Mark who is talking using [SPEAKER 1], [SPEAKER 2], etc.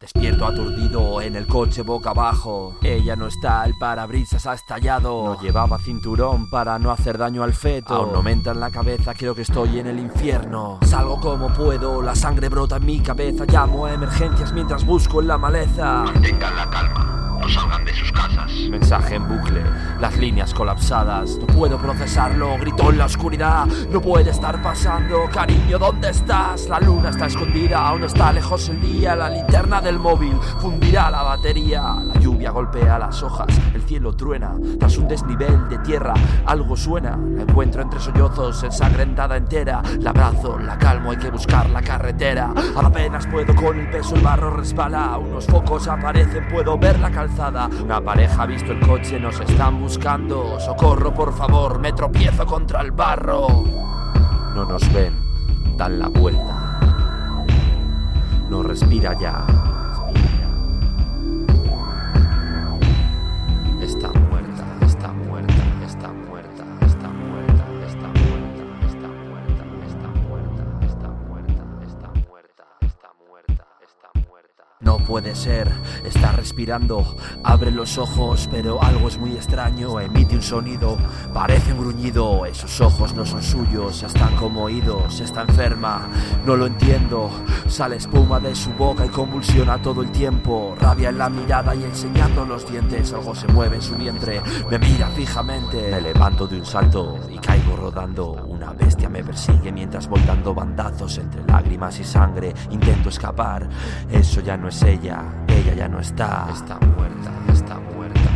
[SPEAKER 1] Despierto aturdido en el coche boca abajo. Ella no está, el parabrisas ha estallado. No llevaba cinturón para no hacer daño al feto. Aún no me entra en la cabeza, creo que estoy en el infierno. Salgo como puedo, la sangre brota en mi cabeza. Llamo a emergencias mientras busco en la maleza.
[SPEAKER 2] Mantengan la calma. No salgan de sus casas.
[SPEAKER 1] Mensaje en bucle, las líneas colapsadas. No puedo procesarlo, gritó en la oscuridad. No puede estar pasando, cariño, ¿dónde estás? La luna está escondida, aún está lejos el día. La linterna del móvil fundirá la batería. La lluvia golpea las hojas, el cielo truena. Tras un desnivel de tierra, algo suena. La encuentro entre sollozos, ensangrentada entera. La abrazo, la calmo, hay que buscar la carretera. Apenas puedo con el peso, el barro resbala. Unos focos aparecen, puedo ver la calzada. Una pareja ha visto el coche, nos están buscando. Socorro, por favor, me tropiezo contra el barro. No nos ven, dan la vuelta. No respira ya. No puede ser, está respirando, abre los ojos, pero algo es muy extraño, emite un sonido, parece un gruñido, esos ojos no son suyos, están como oídos, está enferma, no lo entiendo, sale espuma de su boca y convulsiona todo el tiempo, rabia en la mirada y enseñando los dientes, algo se mueve en su vientre, me mira fijamente, me levanto de un salto y caigo rodando, una bestia me persigue mientras voy dando bandazos entre lágrimas y sangre, intento escapar, eso ya no es ella, ella ya no está, está muerta, está muerta.